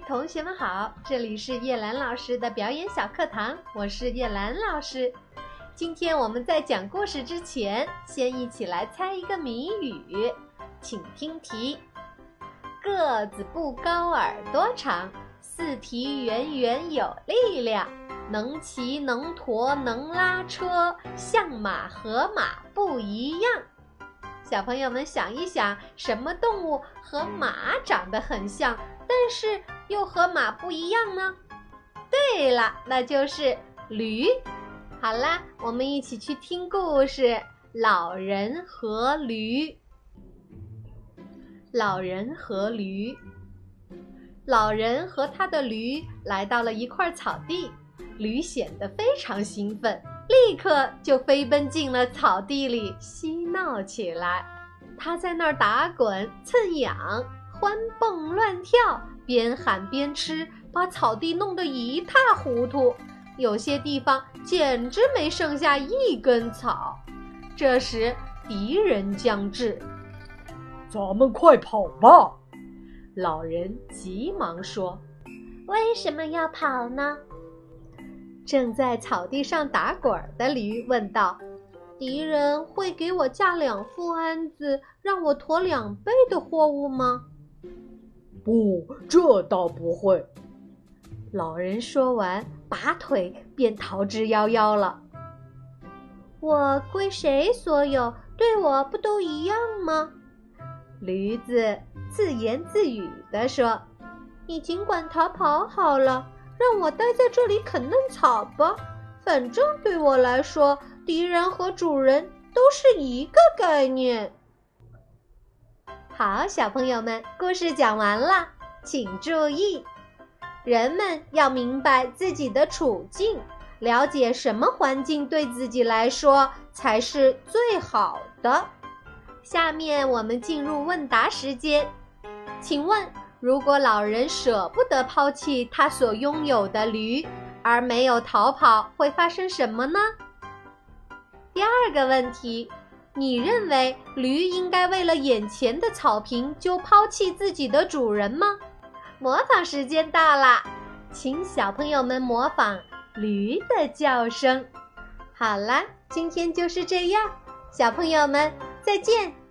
同学们好！这里是叶兰老师的表演小课堂，我是叶兰老师。今天我们在讲故事之前，先一起来猜一个谜语，请听题：个子不高，耳朵长，四蹄圆圆有力量，能骑能驮能拉车，像马和马不一样。小朋友们想一想，什么动物和马长得很像？但是又和马不一样呢。对了，那就是驴。好啦，我们一起去听故事《老人和驴》。老人和驴，老人和他的驴来到了一块草地，驴显得非常兴奋，立刻就飞奔进了草地里嬉闹起来。他在那儿打滚蹭痒。欢蹦乱跳，边喊边吃，把草地弄得一塌糊涂，有些地方简直没剩下一根草。这时敌人将至，咱们快跑吧！老人急忙说：“为什么要跑呢？”正在草地上打滚的驴问道：“敌人会给我架两副鞍子，让我驮两倍的货物吗？”不，这倒不会。老人说完，拔腿便逃之夭夭了。我归谁所有？对我不都一样吗？驴子自言自语地说：“你尽管逃跑好了，让我待在这里啃嫩草吧。反正对我来说，敌人和主人都是一个概念。”好，小朋友们，故事讲完了，请注意，人们要明白自己的处境，了解什么环境对自己来说才是最好的。下面我们进入问答时间，请问，如果老人舍不得抛弃他所拥有的驴，而没有逃跑，会发生什么呢？第二个问题。你认为驴应该为了眼前的草坪就抛弃自己的主人吗？模仿时间到了，请小朋友们模仿驴的叫声。好啦，今天就是这样，小朋友们再见。